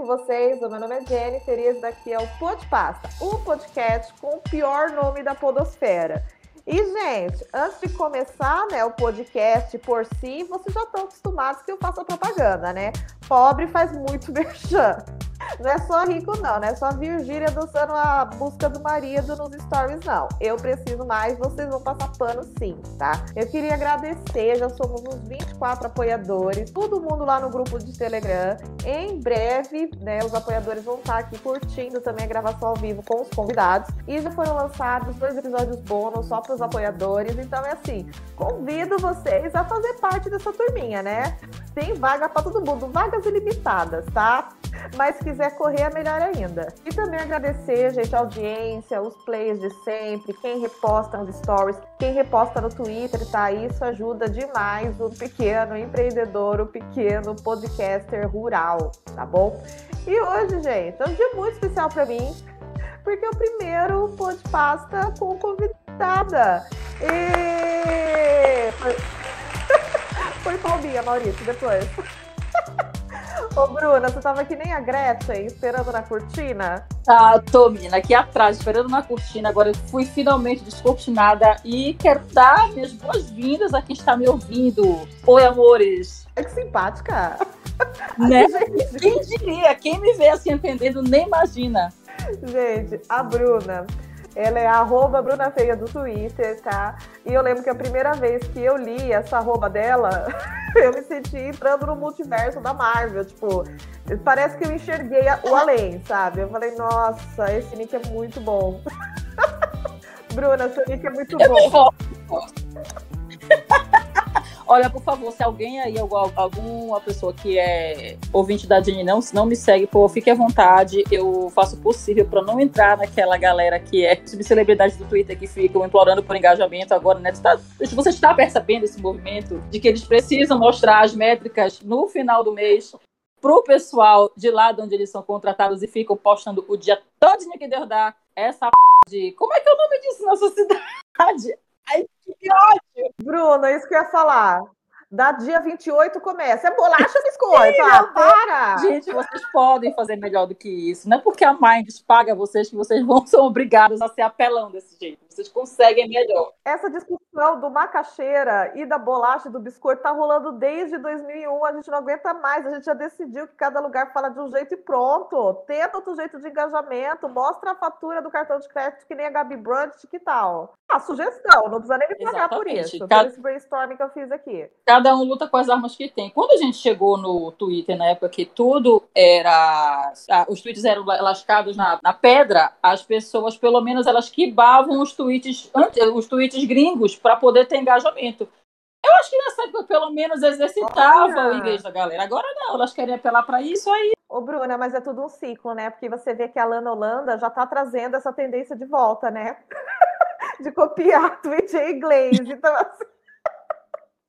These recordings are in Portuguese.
com vocês? O meu nome é Jennifer e esse daqui é o Podpasta, o podcast com o pior nome da podosfera. E, gente, antes de começar né, o podcast por si, vocês já estão acostumados que eu faça propaganda, né? Pobre faz muito merchan. Não é só rico, não, não é só Virgínia dançando a busca do marido nos stories, não. Eu preciso mais, vocês vão passar pano sim, tá? Eu queria agradecer, já somos uns 24 apoiadores, todo mundo lá no grupo de Telegram. Em breve, né, os apoiadores vão estar aqui curtindo também a gravação ao vivo com os convidados. E já foram lançados dois episódios bônus só para os apoiadores. Então é assim, convido vocês a fazer parte dessa turminha, né? Tem vaga para todo mundo, vagas ilimitadas, tá? Mas se quiser correr, é melhor ainda. E também agradecer, gente, a audiência, os plays de sempre, quem reposta nos stories, quem reposta no Twitter, tá? Isso ajuda demais o pequeno empreendedor, o pequeno podcaster rural, tá bom? E hoje, gente, é um dia muito especial para mim, porque é o primeiro podpasta com convidada. E... Foi palminha, Maurício, depois. Ô, Bruna, você tava que nem a Gretchen, esperando na cortina? Ah, tô, menina, aqui atrás, esperando na cortina. Agora eu fui finalmente descortinada e quero dar minhas boas-vindas a quem está me ouvindo. Oi, amores. É que simpática. Né? Quem diria? Quem me vê assim entendendo nem imagina. Gente, a Bruna, ela é a arroba Bruna Feia do Twitter, tá? E eu lembro que a primeira vez que eu li essa arroba dela, eu me senti entrando no multiverso da Marvel. Tipo, parece que eu enxerguei o além, sabe? Eu falei, nossa, esse nick é muito bom. Bruna, seu nick é muito bom. Olha, por favor, se alguém aí, alguma pessoa que é ouvinte da Jenny não, não me segue, pô, fique à vontade. Eu faço o possível para não entrar naquela galera que é subcelebridade do Twitter que ficam implorando por engajamento agora, né? Você, tá, você está percebendo esse movimento de que eles precisam mostrar as métricas no final do mês pro pessoal de lá de onde eles são contratados e ficam postando o dia todo que Deus dá essa p... de. Como é que é o nome disso na sua cidade? Ai, que ódio! Bruno, é isso que eu ia falar. Da dia 28 começa. É bolacha ou biscoito? ah, para! Gente, vocês podem fazer melhor do que isso. Não é porque a Minds paga vocês que vocês vão ser obrigados a ser apelão desse jeito. Vocês conseguem melhor. Essa discussão do macaxeira e da bolacha e do biscoito tá rolando desde 2001. A gente não aguenta mais. A gente já decidiu que cada lugar fala de um jeito e pronto. Tenta outro jeito de engajamento. Mostra a fatura do cartão de crédito que nem a Gabi Brandt, que tal? Ah, sugestão. Não precisa nem me pagar por isso. Cada... Por esse brainstorming que eu fiz aqui. Cada um luta com as armas que tem. Quando a gente chegou no Twitter, na época que tudo era. os tweets eram lascados na, na pedra, as pessoas, pelo menos, elas quibavam os tweets, os tweets gringos para poder ter engajamento. Eu acho que nessa época, pelo menos, exercitava Olha. o inglês da galera. Agora não, elas querem apelar para isso aí. Ô, Bruna, mas é tudo um ciclo, né? Porque você vê que a Lana Holanda já está trazendo essa tendência de volta, né? de copiar tweet em inglês. Então, assim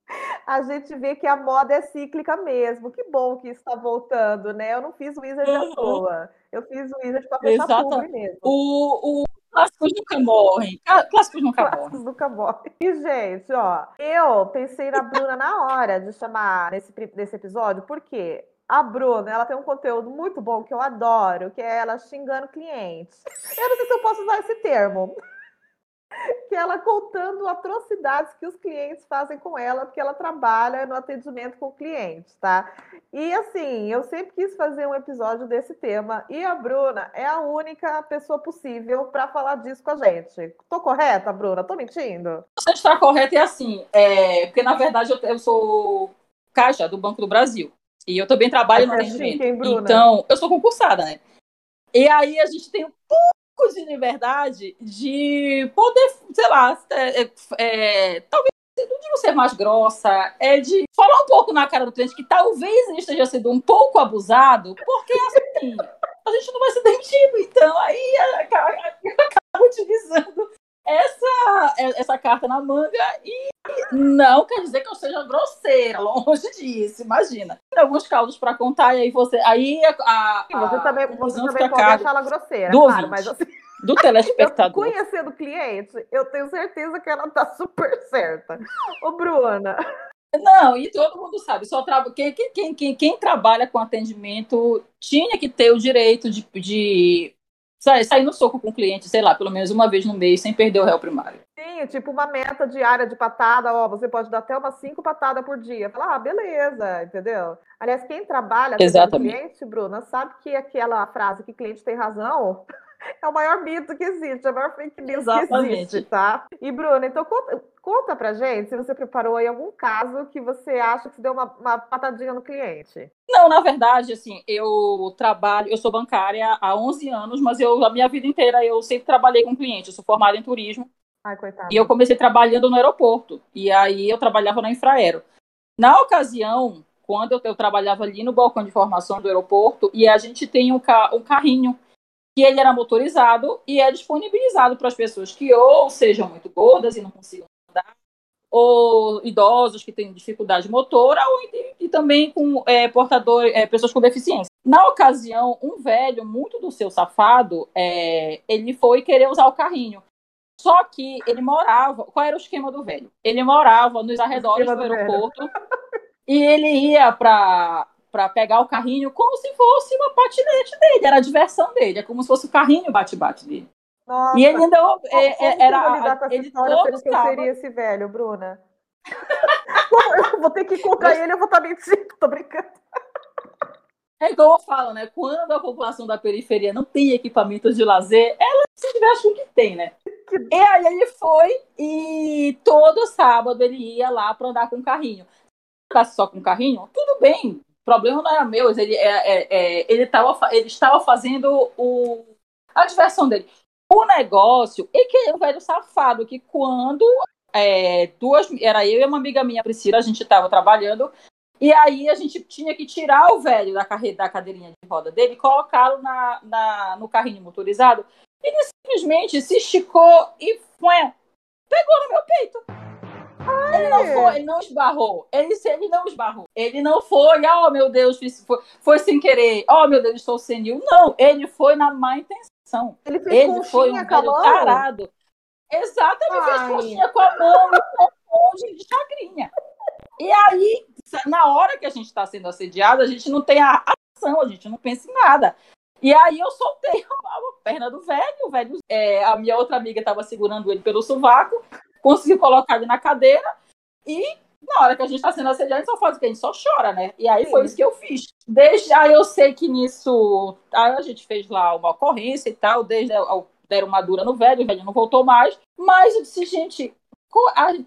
a gente vê que a moda é cíclica mesmo. Que bom que está voltando, né? Eu não fiz o Wizard uhum. à toa. Eu fiz o Wizard para fechar Exato. mesmo. O, o clássicos nunca morrem. Clássicos nunca clássicos morrem. nunca morrem. E, gente, ó, eu pensei na Bruna na hora de chamar nesse, nesse episódio, porque a Bruna, ela tem um conteúdo muito bom que eu adoro, que é ela xingando clientes. Eu não sei se eu posso usar esse termo, que ela contando atrocidades que os clientes fazem com ela, porque ela trabalha no atendimento com clientes, tá? E assim, eu sempre quis fazer um episódio desse tema, e a Bruna é a única pessoa possível para falar disso com a gente. Tô correta, Bruna? Tô mentindo? Você está correta e assim, é... porque na verdade eu, eu sou caixa do Banco do Brasil. E eu também trabalho no atendimento. Então, eu sou concursada, né? E aí a gente tem um pouco de liberdade de poder, sei lá, é, é, é, talvez não digo ser mais grossa, é de falar um pouco na cara do cliente que talvez ele esteja sendo um pouco abusado, porque assim, a gente não vai ser demitido, então aí eu acabo utilizando essa, essa carta na manga e não quer dizer que eu seja grosseira, longe disso, imagina. Tem alguns caldos para contar e aí você. Aí a, a, você também, você também pode achar ela grosseira, do claro, mas assim, do telespectador. conhecendo o cliente, eu tenho certeza que ela tá super certa. Ô, Bruna, Não, e todo mundo sabe, só tra... quem, quem, quem, quem trabalha com atendimento tinha que ter o direito de, de sair, sair no soco com o cliente, sei lá, pelo menos uma vez no mês, sem perder o réu primário. Sim, tipo uma meta diária de patada, ó, você pode dar até umas cinco patadas por dia. Falar, ah, beleza, entendeu? Aliás, quem trabalha com cliente, Bruna, sabe que aquela frase que cliente tem razão é o maior mito que existe, é a maior fake news Exatamente. que existe, tá? E, Bruna, então conta, conta pra gente se você preparou aí algum caso que você acha que deu uma, uma patadinha no cliente. Não, na verdade, assim, eu trabalho, eu sou bancária há 11 anos, mas eu, a minha vida inteira eu sempre trabalhei com cliente, eu sou formada em turismo. Ai, coitado. E eu comecei trabalhando no aeroporto, e aí eu trabalhava na Infraero. Na ocasião, quando eu, eu trabalhava ali no balcão de formação do aeroporto, e a gente tem um, ca, um carrinho que ele era motorizado e é disponibilizado para as pessoas que ou sejam muito gordas e não consigam andar, ou idosos que têm dificuldade motora, ou e, e também com é, portadores, é, pessoas com deficiência. Na ocasião, um velho, muito do seu safado, é, ele foi querer usar o carrinho. Só que ele morava. Qual era o esquema do velho? Ele morava nos arredores do, do aeroporto e ele ia para para pegar o carrinho como se fosse uma patinete dele, era a diversão dele, é como se fosse o carrinho bate-bate dele. Nossa, e ele ainda é, é, era eu lidar com essa ele história todo eu seria esse velho, Bruna. eu vou ter que contar ele, eu vou estar mentindo, tô brincando. É igual eu falo, né? Quando a população da periferia não tem equipamentos de lazer, ela se diverte com o que tem, né? E aí ele foi e todo sábado ele ia lá para andar com o carrinho. Se só com o carrinho, tudo bem, o problema não era meu, ele, é, é, é, ele, tava, ele estava fazendo o, a diversão dele. O negócio é que é um velho safado que quando é, duas era eu e uma amiga minha, Priscila, a gente estava trabalhando e aí a gente tinha que tirar o velho da, carre, da cadeirinha de roda dele colocá-lo na, na, no carrinho motorizado. Ele simplesmente se esticou e foi, pegou no meu peito. Ele não foi, ele não esbarrou. Ele, ele não esbarrou. Ele não foi, oh meu Deus, foi, foi sem querer. Oh meu Deus, estou senil. Não, ele foi na má intenção. Ele, fez ele foi um velho tarado. Exatamente, Ai. fez coxinha com a mão e com de chagrinha. E aí, na hora que a gente está sendo assediado, a gente não tem a ação, a gente não pensa em nada. E aí eu soltei a perna do velho, o velho, é, a minha outra amiga estava segurando ele pelo sovaco, conseguiu colocar ele na cadeira e na hora que a gente está sendo assediado, a gente só faz o que? A gente só chora, né? E aí Sim. foi isso que eu fiz. Desde aí eu sei que nisso. Aí a gente fez lá uma ocorrência e tal, desde deram uma dura no velho, o velho não voltou mais. Mas eu disse, gente,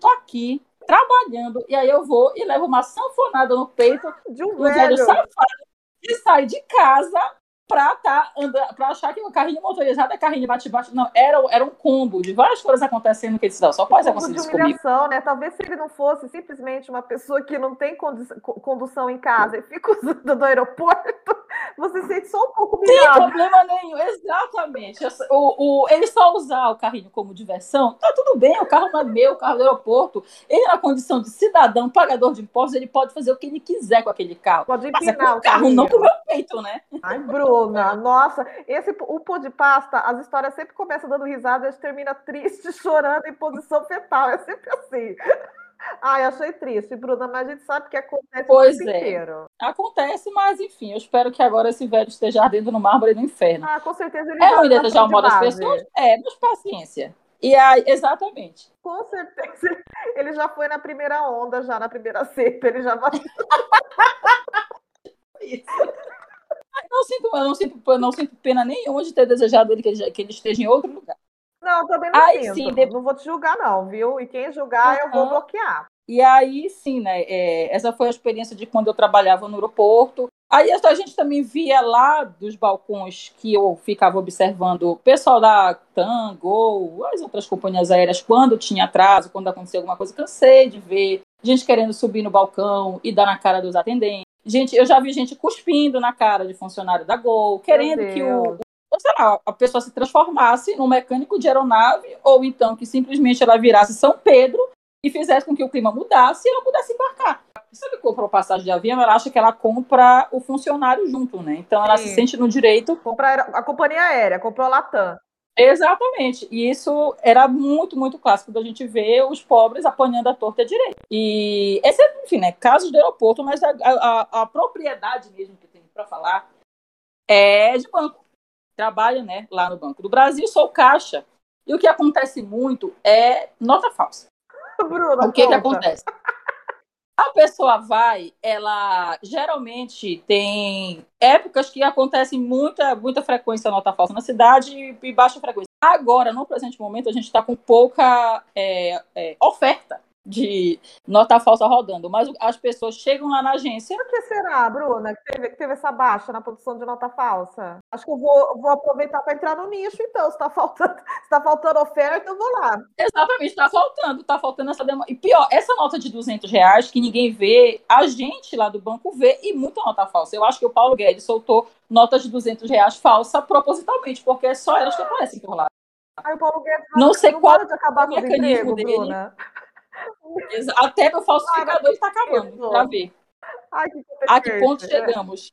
tô aqui trabalhando, e aí eu vou e levo uma sanfonada no peito de um velho. velho safado e sai de casa pra, tá andando, pra achar que o carrinho motorizado é carrinho de bate-bate. Não, era, era um combo de várias coisas acontecendo que eles não, só pode acontecer isso comigo. né? Talvez se ele não fosse simplesmente uma pessoa que não tem condução em casa e fica usando do aeroporto, você sente só um pouco humilhado. Sem problema nenhum, exatamente. O, o, ele só usar o carrinho como diversão, tá tudo bem, o carro não é meu, o carro do aeroporto. Ele, na condição de cidadão, pagador de impostos, ele pode fazer o que ele quiser com aquele carro. Pode empinar Mas é o carro, não com o meu peito, né? Ai, Bruna, nossa, esse, o pô de pasta, as histórias sempre começam dando risada e a gente termina triste, chorando em posição fetal. É sempre assim. Ai, achei triste, Bruna, mas a gente sabe que acontece pois o é. inteiro. Acontece, mas enfim, eu espero que agora esse velho esteja ardendo no mármore do inferno. Ah, com certeza ele é ruim desejar uma das pessoas? É, mas paciência. E aí, exatamente. Com certeza. Ele já foi na primeira onda, já na primeira cepa, ele já vai. Isso. Não sinto, eu não sinto, eu não sinto pena nenhuma de ter desejado ele que, ele que ele esteja em outro lugar. Não, também não aí, sinto. Sim, de... Não vou te julgar, não, viu? E quem julgar, uhum. eu vou bloquear. E aí, sim, né? É, essa foi a experiência de quando eu trabalhava no aeroporto. Aí a gente também via lá dos balcões que eu ficava observando o pessoal da Tango, as outras companhias aéreas, quando tinha atraso, quando acontecia alguma coisa, cansei de ver gente querendo subir no balcão e dar na cara dos atendentes. Gente, eu já vi gente cuspindo na cara de funcionário da Gol, querendo que o, sei lá, a pessoa se transformasse num mecânico de aeronave, ou então que simplesmente ela virasse São Pedro e fizesse com que o clima mudasse e ela pudesse embarcar. Ela comprou passagem de avião, ela acha que ela compra o funcionário junto, né? Então ela Sim. se sente no direito. Comprar a companhia aérea, comprou a Latam. Exatamente. E isso era muito, muito clássico da gente ver os pobres apanhando a torta direita. E esse é, enfim, né, casos do aeroporto, mas a, a, a propriedade mesmo que tem para falar é de banco. Trabalho, né, lá no Banco do Brasil, sou caixa. E o que acontece muito é nota falsa. Bruna, o que, que acontece? A pessoa vai, ela geralmente tem épocas que acontecem muita, muita frequência nota falsa na cidade e baixa frequência. Agora, no presente momento, a gente está com pouca é, é, oferta de nota falsa rodando, mas as pessoas chegam lá na agência. Por que será, Bruna, que teve, que teve essa baixa na produção de nota falsa? Acho que eu vou, vou aproveitar para entrar no nicho, então. Se está faltando, se tá faltando oferta, eu vou lá. Exatamente, está faltando, está faltando essa demanda. E pior, essa nota de 200 reais que ninguém vê, a gente lá do banco vê e muita nota falsa. Eu acho que o Paulo Guedes soltou notas de 200 reais falsa propositalmente, porque é só elas que aparecem por lá. Aí o Paulo Guedes não sei não qual de acabar o mecanismo emprego, dele. Bruna. Até meu falsificador está acabando, para ver. Ai, que a que ponto chegamos.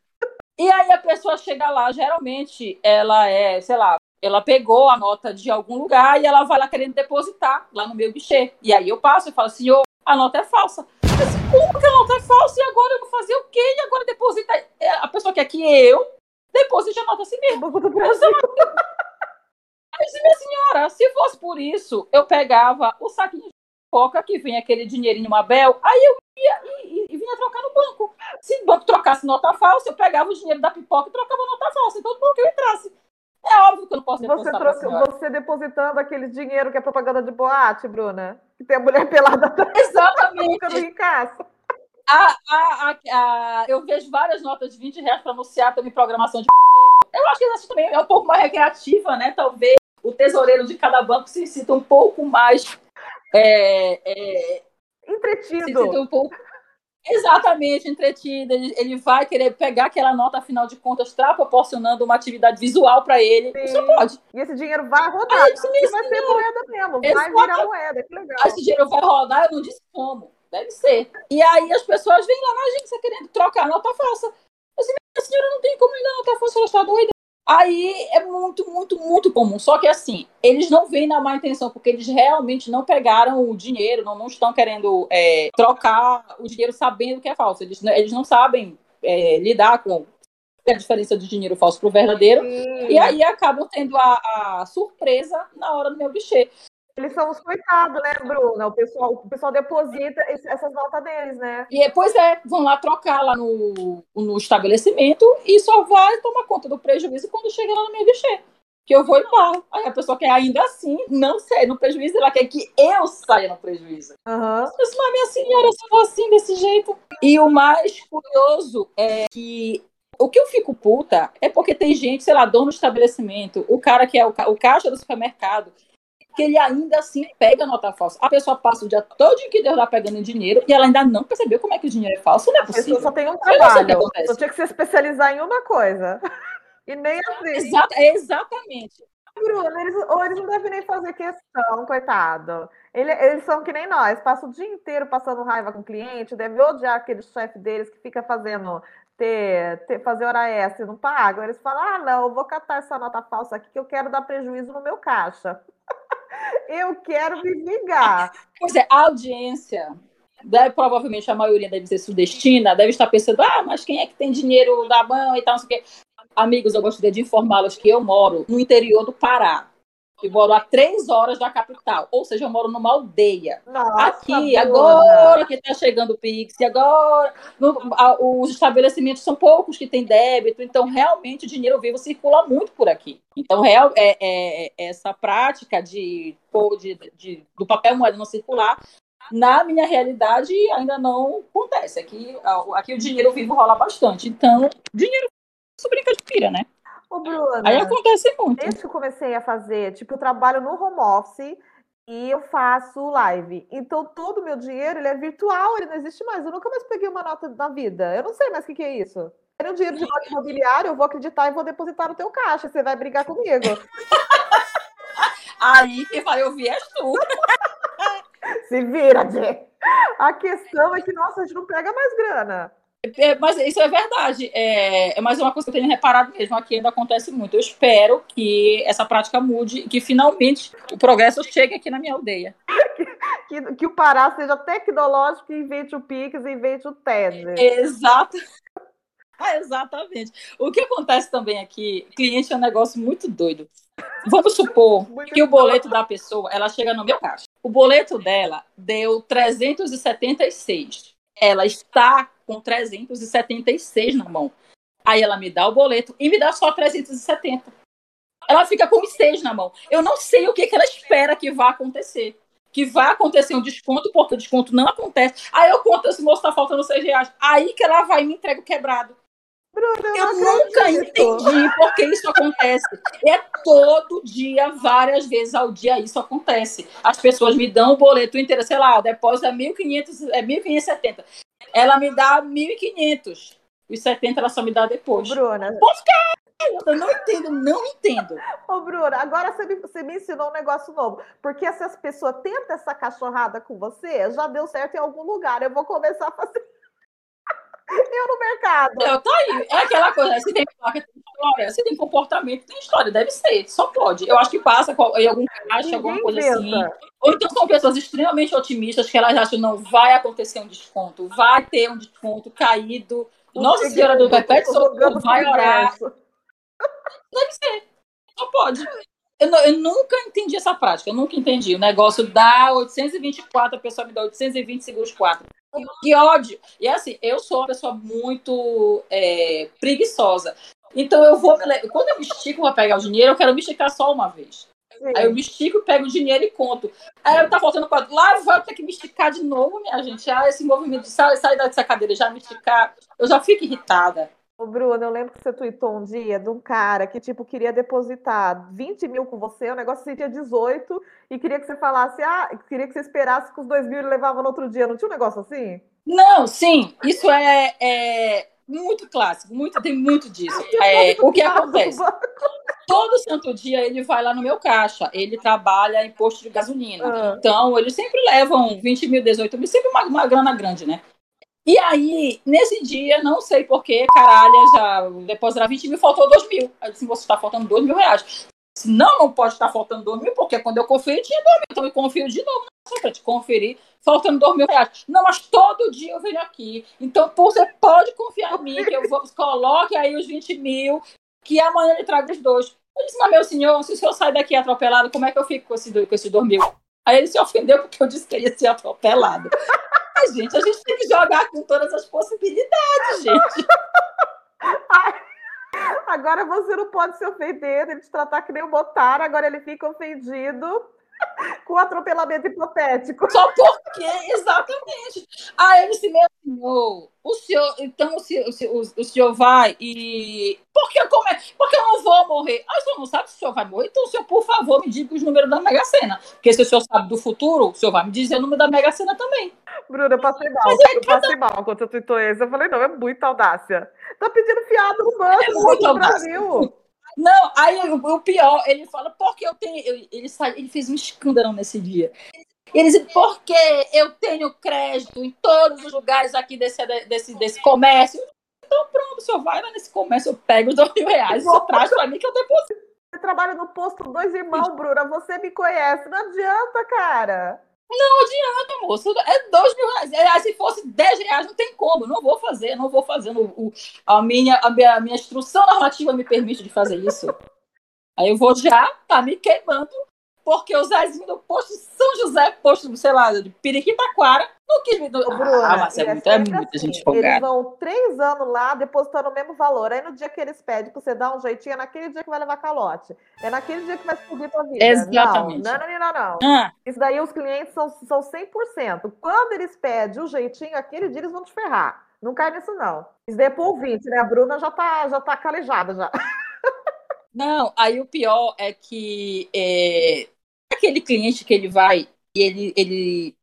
E aí a pessoa chega lá, geralmente ela é, sei lá, ela pegou a nota de algum lugar e ela vai lá querendo depositar lá no meu guichê. E aí eu passo e falo, senhor, a nota é falsa. Disse, como que a nota é falsa? E agora eu vou fazer o quê? E agora deposita. É, a pessoa quer que eu deposite a nota assim mesmo. Aí disse, minha senhora, se fosse por isso, eu pegava o saquinho pipoca que vem aquele dinheirinho Mabel, aí eu ia e, e, vinha trocar no banco. Se o banco trocasse nota falsa, eu pegava o dinheiro da pipoca e trocava nota falsa. Então, todo que eu entrasse. É óbvio que eu não posso depositar. Você, troca, você depositando aquele dinheiro que é propaganda de boate, Bruna? Que tem a mulher pelada Exatamente. no ricaço. A, a, a, eu vejo várias notas de 20 reais para anunciar também programação de Eu acho que essa também é um pouco mais recreativa, né? Talvez o tesoureiro de cada banco se sinta um pouco mais é, é, entretido. Um pouco, exatamente, entretido. Ele, ele, vai querer pegar aquela nota, afinal de contas, está proporcionando uma atividade visual para ele. Sim. Isso pode. E esse dinheiro vai rodar. Aí, vai ser moeda mesmo. Vai virar moeda. Que legal. Esse dinheiro vai rodar, eu não disse como. Deve ser. E aí as pessoas vêm lá na agência querendo trocar nota falsa. Eu disse, minha senhora não tem como me dar nota falsa, ela está doida. Aí é muito, muito, muito comum. Só que assim, eles não vêm na má intenção, porque eles realmente não pegaram o dinheiro, não, não estão querendo é, trocar o dinheiro sabendo que é falso. Eles, eles não sabem é, lidar com a diferença de dinheiro falso para o verdadeiro. Sim. E aí acabam tendo a, a, surpresa na hora do meu guichê. Eles são os coitados, né, Bruna? O pessoal, o pessoal deposita essas notas deles, né? E depois é, vão lá trocar lá no, no estabelecimento e só vai tomar conta do prejuízo quando chega lá no meu guichê. Que eu vou embora. Aí a pessoa quer ainda assim não sair no prejuízo, ela quer que eu saia no prejuízo. Uhum. Mas, minha senhora, se for assim, desse jeito. E o mais curioso é que o que eu fico puta é porque tem gente, sei lá, dono do estabelecimento, o cara que é o, o caixa do supermercado, que ele ainda assim pega nota falsa. A pessoa passa o dia todo que Deus lá pegando dinheiro e ela ainda não percebeu como é que o dinheiro é falso. Não é possível. A pessoa só tem um trabalho. Só tinha que se especializar em uma coisa. E nem assim. Exata, exatamente. Bruno, eles, ou eles não devem nem fazer questão, coitado. Ele, eles são que nem nós, passam o dia inteiro passando raiva com o cliente, deve odiar aquele chefe deles que fica fazendo ter, ter, fazer hora extra e não pagam. Eles falam: ah, não, eu vou catar essa nota falsa aqui que eu quero dar prejuízo no meu caixa. Eu quero me vingar. Pois é, a audiência, deve, provavelmente a maioria deve ser sudestina, deve estar pensando, ah, mas quem é que tem dinheiro da mão e tal, não sei o quê. Amigos, eu gostaria de informá-los que eu moro no interior do Pará. Eu moro a três horas da capital, ou seja, eu moro numa aldeia. Nossa, Aqui, agora que está chegando o Pix, agora no, a, os estabelecimentos são poucos que têm débito, então realmente o dinheiro vivo circula muito por aqui. Então, real, é, é, é essa prática de, de, de, do papel moeda não circular, na minha realidade, ainda não acontece. Aqui, aqui o dinheiro vivo rola bastante. Então, dinheiro isso brinca de pira, né? Ô, Bruna, Aí acontece muito. Desde que eu comecei a fazer, tipo, eu trabalho no home office e eu faço live. Então, todo o meu dinheiro ele é virtual, ele não existe mais. Eu nunca mais peguei uma nota na vida. Eu não sei mais o que, que é isso. É um dinheiro de nota imobiliário, eu vou acreditar e vou depositar no teu caixa. Você vai brigar comigo. Aí quem vai ouvir és tu. Se vira, Jê. A questão é que, nossa, a gente não pega mais grana. É, mas isso é verdade. É, é mais uma coisa que eu tenho reparado mesmo. Aqui ainda acontece muito. Eu espero que essa prática mude e que finalmente o progresso chegue aqui na minha aldeia. que, que, o Pará seja tecnológico e invente o Pix invente o TED. Exato. Ah, exatamente. O que acontece também aqui, cliente é um negócio muito doido. Vamos supor que o boleto da pessoa, ela chega no meu caixa. O boleto dela deu 376. Ela está com 376 na mão. Aí ela me dá o boleto e me dá só 370. Ela fica com os seis na mão. Eu não sei o que, que ela espera que vá acontecer. Que vai acontecer um desconto, porque o desconto não acontece. Aí eu conto, esse moço está faltando seis reais. Aí que ela vai e me entrega o quebrado. Bruno, eu, nunca entendi por que isso acontece. É todo dia, várias vezes ao dia isso acontece. As pessoas me dão o boleto inteiro, sei lá, o depósito é 1.500, é 1.570. Ela me dá 1.500. Os 70 ela só me dá depois. Bruna. Por Eu não entendo, não entendo. Ô, Bruna, agora você me, você me ensinou um negócio novo. Porque se as pessoas tentam essa cachorrada com você, já deu certo em algum lugar. Eu vou começar a fazer eu no mercado. Tá aí. É aquela coisa, se tem placa, tem história. Se tem comportamento, tem história. Deve ser, só pode. Eu acho que passa em algum caixa, alguma coisa assim. Ou então são pessoas extremamente otimistas que elas acham que não vai acontecer um desconto, vai ter um desconto caído. Nossa Senhora do Perpétuo Socorro vai orar. Deve ser. Só pode. Eu, eu, nunca entendi essa prática, eu nunca entendi. O negócio dá 824, a pessoa me dá 820 segundos 4. Que ódio! E assim, eu sou uma pessoa muito é, preguiçosa. Então eu vou. Quando eu me estico para pegar o dinheiro, eu quero me esticar só uma vez. Sim. Aí eu me estico, pego o dinheiro e conto. Aí tá faltando quatro. Lá eu vou ter que me esticar de novo, minha gente. Ah, esse movimento de sair, sair dessa cadeira já me esticar. Eu já fico irritada. Ô, Bruno, eu lembro que você tweetou um dia de um cara que, tipo, queria depositar 20 mil com você, o negócio sentia 18, e queria que você falasse, ah, queria que você esperasse que os 2 mil ele levava no outro dia. Não tinha um negócio assim? Não, sim, isso é, é muito clássico, muito, tem muito disso. É, o que acontece? Todo santo dia ele vai lá no meu caixa, ele trabalha em posto de gasolina. Ah. Então, eles sempre levam 20 mil, 18 mil, sempre uma, uma grana grande, né? E aí, nesse dia, não sei porquê, caralho, já depositar 20 mil, faltou 2 mil. Aí eu disse, você está faltando 2 mil reais. Disse, não, não pode estar faltando 2 mil, porque quando eu conferi, tinha 2 mil. Então eu confio de novo, só para te conferir, faltando 2 mil reais. Não, mas todo dia eu venho aqui. Então você pode confiar em mim, que eu vou, coloque aí os 20 mil, que amanhã ele traga os dois. Eu disse, mas meu senhor, se o senhor sai daqui atropelado, como é que eu fico com, esse, esses 2 mil? Aí ele se ofendeu porque eu disse que ia ser atropelado gente, a gente tem que jogar com todas as possibilidades, gente. Agora você não pode se ofender, ele te tratar que nem o Botar, agora ele fica ofendido com atropelamento hipotético. Só porque, exatamente. Aí ele se meu senhor, o senhor, então o senhor, o, senhor vai e. Por que, como é? Porque eu não vou morrer. Ah, o senhor não sabe se o senhor vai morrer? Então, o senhor, por favor, me diga os números da Mega Sena. Porque se o senhor sabe do futuro, o senhor vai me dizer o número da Mega Sena também. Bruna, eu passei mal. Mas eu cada... passei mal quando eu tweetou isso. Eu falei, não, é muita audácia. Tá pedindo fiado no banco, é no Brasil. Não, aí o, pior, ele fala, porque eu tenho. Ele, sai, ele fez um escândalo nesse dia. Ele diz, porque eu tenho crédito em todos os lugares aqui desse, desse, desse comércio. Então, pronto, o senhor vai lá nesse comércio, eu pego os dois mil reais, só traz pra mim que eu deposito. Você trabalha no posto dois irmãos, Bruna. Você me conhece. Não adianta, cara. Não adianta, moço. É dois mil reais. É, se fosse dez reais, não tem como. Não vou fazer, não vou fazer. O, a, minha, a, minha, a minha instrução normativa me permite de fazer isso. Aí eu vou já, tá me queimando, porque o Zezinho do posto São José, posto, sei lá, de Periquitaquara, não quis me. Do... Bruna, ah, mas é, muito, é muita assim, gente folgada. Eles vão três anos lá depositando o mesmo valor. Aí no dia que eles pedem pra você dar um jeitinho, é naquele dia que vai levar calote. É naquele dia que vai explodir tua vida. Exatamente. Não, não, não, não. não. Ah. Isso daí os clientes são, são 100%. Quando eles pedem o jeitinho, aquele dia eles vão te ferrar. Não cai nisso, não. Isso daí é por 20, né? A Bruna já tá, já tá calejada já. Não, aí o pior é que é, aquele cliente que ele vai e ele, ele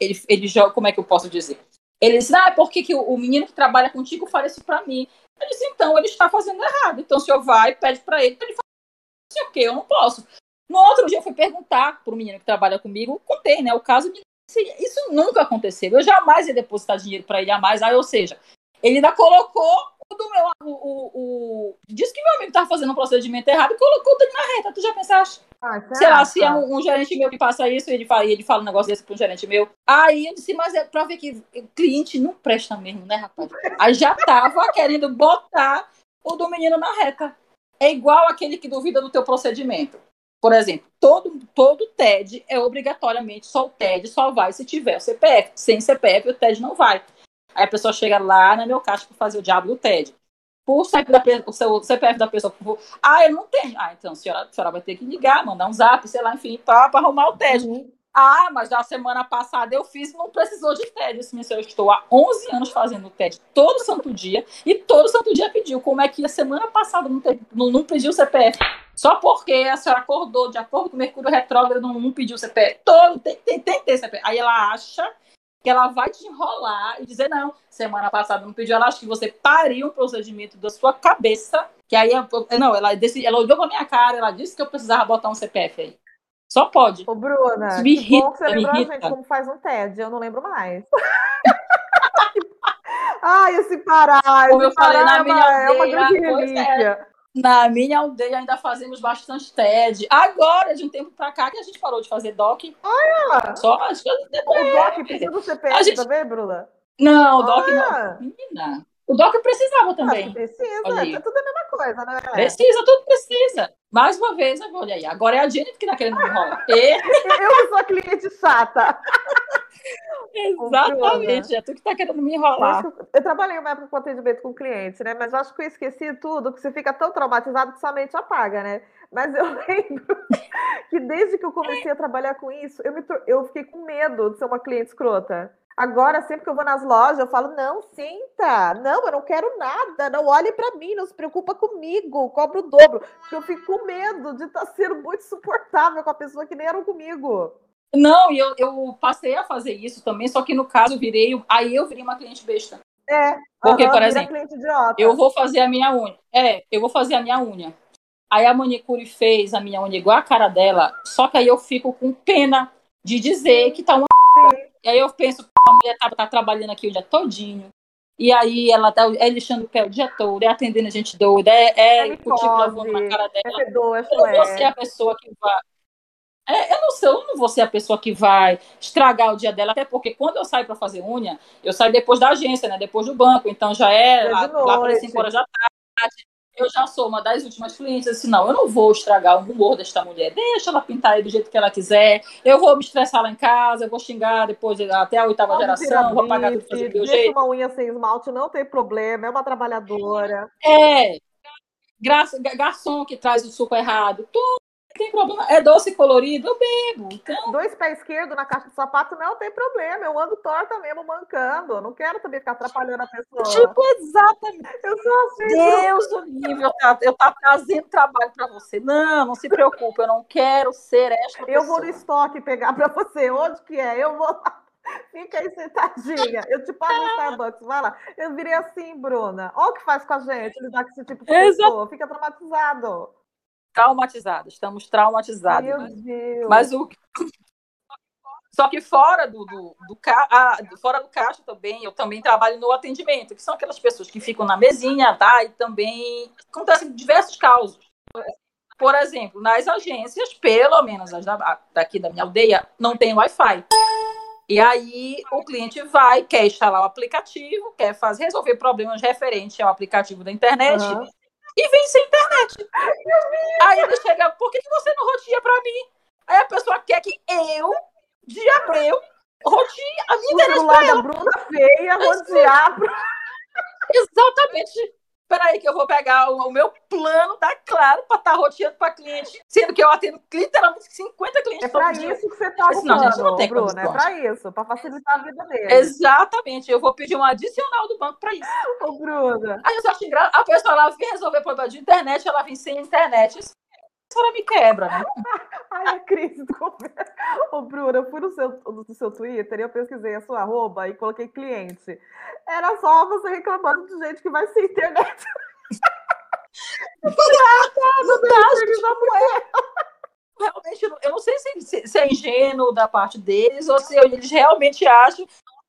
ele, ele joga, como é que eu posso dizer? Ele diz, ah, por que, que o, menino que trabalha contigo fala isso para mim? Ele então, ele está fazendo errado. Então, o senhor vai pede para ele, ele fala, o quê? Eu não posso. No outro dia, eu fui perguntar para o menino que trabalha comigo, contei, né, o caso de isso nunca aconteceu. Eu jamais ia depositar dinheiro para ele a mais. Aí, ou seja, Ele ainda colocou o meu. O, o. Disse que meu amigo estava fazendo um procedimento errado e colocou o dele na reta. Tu já pensaste? Ah, Sei lá, se é um, um, gerente meu que passa isso, ele fala, ele fala um negócio desse para um gerente meu. Aí eu disse, mas é para ver que o cliente não presta mesmo, né, rapaz? Aí já tava querendo botar o do menino na reta. É igual aquele que duvida do teu procedimento. Por exemplo, todo, todo TED é obrigatoriamente só o TED só vai se tiver o CPF. Sem CPF, o TED não vai. Aí a pessoa chega lá na meu caixa para fazer o diabo do TED. Por CPF da, o seu CPF da pessoa, por ah, eu não tenho. Ah, então a senhora, a senhora vai ter que ligar, mandar um zap, sei lá, enfim, para arrumar o TED. Uhum. Ah, mas da semana passada eu fiz não precisou de TED. Eu disse, eu estou há 11 anos fazendo TED todo santo dia e todo santo dia pediu. Como é que a semana passada não, teve, não, não pediu o CPF? Só porque a senhora acordou de acordo com o Mercúrio Retrógrado, não, não pediu o CPF. Todo, tem, tem, tem que ter CPF. Aí ela acha que ela vai te enrolar e dizer, não, semana passada não pediu, ela acha que você pariu um procedimento da sua cabeça, que aí, não, ela, ela olhou pra minha cara, ela disse que eu precisava botar um CPF aí. Só pode. Ô, Bruna, me irrita, que você lembrou gente como faz um TED, eu não lembro mais. Ai, esse Pará, como eu falei, na é minha uma, é uma grande é. relíquia. Na minha aldeia ainda fazemos bastante TED. Agora, de um tempo pra cá, que a gente parou de fazer DOC. Olha! Só acho que depois. O DOC precisa do CPF gente... também, Bruna? Não, o DOC não. Menina. O Doc precisava também. precisa, é tudo a mesma coisa, né? Precisa, tudo precisa. Mais uma vez, olha aí. Agora é a Jenny que tá querendo me enrolar. E... Eu sou a cliente chata. Exatamente, é tu que tá querendo me enrolar. Eu trabalhei uma época com atendimento com cliente, né? Mas eu acho que eu esqueci tudo, que você fica tão traumatizado que sua mente apaga, né? Mas eu lembro que desde que eu comecei a trabalhar com isso, eu, me, eu fiquei com medo de ser uma cliente escrota. Agora, sempre que eu vou nas lojas, eu falo: não, senta, não, eu não quero nada, não olhe para mim, não se preocupa comigo, cobra o dobro, porque eu fico com medo de estar tá sendo muito suportável com a pessoa que nem era comigo. Não, e eu, eu passei a fazer isso também, só que no caso virei, aí eu virei uma cliente besta. É. Porque, uhum, por exemplo, eu vou fazer a minha unha. É, eu vou fazer a minha unha. Aí a manicure fez a minha unha igual a cara dela, só que aí eu fico com pena de dizer que tá uma. E aí eu penso, a mulher tá, tá, trabalhando aqui o dia todinho. E aí ela tá é lixando o pé o dia todo, é atendendo a gente doida, é, é cutícula na cara dela. É doa, eu não vou ser a pessoa que vai. É, eu não sei, eu não vou ser a pessoa que vai estragar o dia dela, até porque quando eu saio para fazer unha, eu saio depois da agência, né? Depois do banco, então já é, é lá, lá para 5 horas da tarde eu já sou uma das últimas clientes, assim, não, eu não vou estragar o humor desta mulher, deixa ela pintar aí do jeito que ela quiser, eu vou me estressar lá em casa, eu vou xingar depois, até a oitava Pode geração, vou pagar tudo fazer do jeito. uma unha sem esmalte, não tem problema, é uma trabalhadora. É, garçom que traz o suco errado, tudo tem problema. É doce colorido, eu bebo. Então... Dois pés esquerdos na caixa de sapato não tem problema. Eu ando torta mesmo, mancando. Eu não quero também ficar atrapalhando a pessoa. Tipo, exatamente. Eu sou assim. Deus do livro, eu tá trazendo trabalho para você. Não, não se preocupe, eu não quero ser esta Eu pessoa. vou no estoque pegar para você. Onde que é? Eu vou lá. Fica aí sentadinha. Eu te pago no Starbucks, vai lá. Eu virei assim, Bruna. Olha o que faz com a gente lidar com esse tipo de pessoa. Fica traumatizado traumatizados, estamos traumatizados. Meu né? Deus. Mas o só que fora do, do, do, ah, fora do caixa também, eu também trabalho no atendimento, que são aquelas pessoas que ficam na mesinha, tá? E também acontecem diversos casos. Por exemplo, nas agências, pelo menos as da, daqui da minha aldeia, não tem Wi-Fi. E aí o cliente vai, quer instalar o aplicativo, quer fazer, resolver problemas referentes ao aplicativo da internet. Uhum e vem sem internet. Aí ele chega, por que, você não rotia para mim? Aí a pessoa quer que eu, de abril, rodie a minha internet para ela. Bruna feia, rodear. Exatamente. Peraí, que eu vou pegar o, o meu plano da Claro para estar tá roteando para cliente, sendo que eu atendo literalmente 50 clientes. É para isso que você tá o não, gente, não tem Bruna, é para isso, para facilitar a vida dele. Exatamente, eu vou pedir um adicional do banco para isso. Ô, Bruna. Aí eu acho engraçado, a pessoa ela vem resolver problema de internet, ela vem sem internet. Senhora me quebra, né? Ai, a crise do governo. Ô, Bruna, eu fui no seu, no seu Twitter e eu pesquisei a sua arroba e coloquei cliente. Era só você reclamando de gente que vai sem internet. não dá, não dá, Realmente, eu não sei se, se, se, é ingênuo da parte deles ou se eles realmente acham